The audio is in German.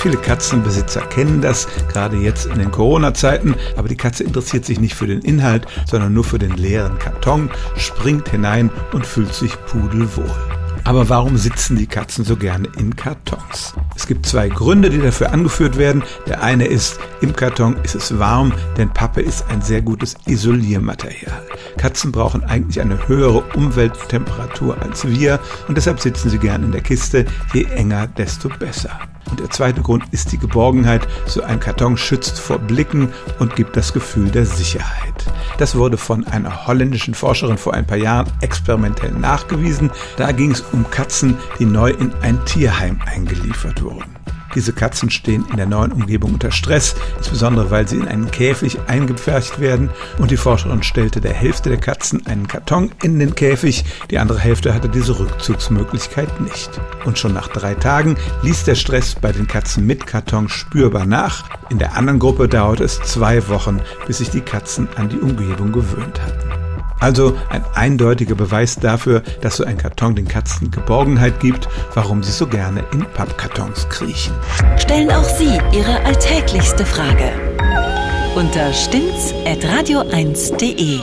Viele Katzenbesitzer kennen das, gerade jetzt in den Corona-Zeiten, aber die Katze interessiert sich nicht für den Inhalt, sondern nur für den leeren Karton, springt hinein und fühlt sich pudelwohl. Aber warum sitzen die Katzen so gerne in Kartons? Es gibt zwei Gründe, die dafür angeführt werden. Der eine ist, im Karton ist es warm, denn Pappe ist ein sehr gutes Isoliermaterial. Katzen brauchen eigentlich eine höhere Umwelttemperatur als wir und deshalb sitzen sie gern in der Kiste. Je enger, desto besser. Und der zweite Grund ist die Geborgenheit. So ein Karton schützt vor Blicken und gibt das Gefühl der Sicherheit. Das wurde von einer holländischen Forscherin vor ein paar Jahren experimentell nachgewiesen. Da ging es um Katzen, die neu in ein Tierheim eingeliefert wurden. Diese Katzen stehen in der neuen Umgebung unter Stress, insbesondere weil sie in einen Käfig eingepfercht werden und die Forscherin stellte der Hälfte der Katzen einen Karton in den Käfig, die andere Hälfte hatte diese Rückzugsmöglichkeit nicht. Und schon nach drei Tagen ließ der Stress bei den Katzen mit Karton spürbar nach. In der anderen Gruppe dauerte es zwei Wochen, bis sich die Katzen an die Umgebung gewöhnt hatten. Also ein eindeutiger Beweis dafür, dass so ein Karton den Katzen Geborgenheit gibt, warum sie so gerne in Pappkartons kriechen. Stellen auch Sie Ihre alltäglichste Frage unter stimmtz.radio1.de.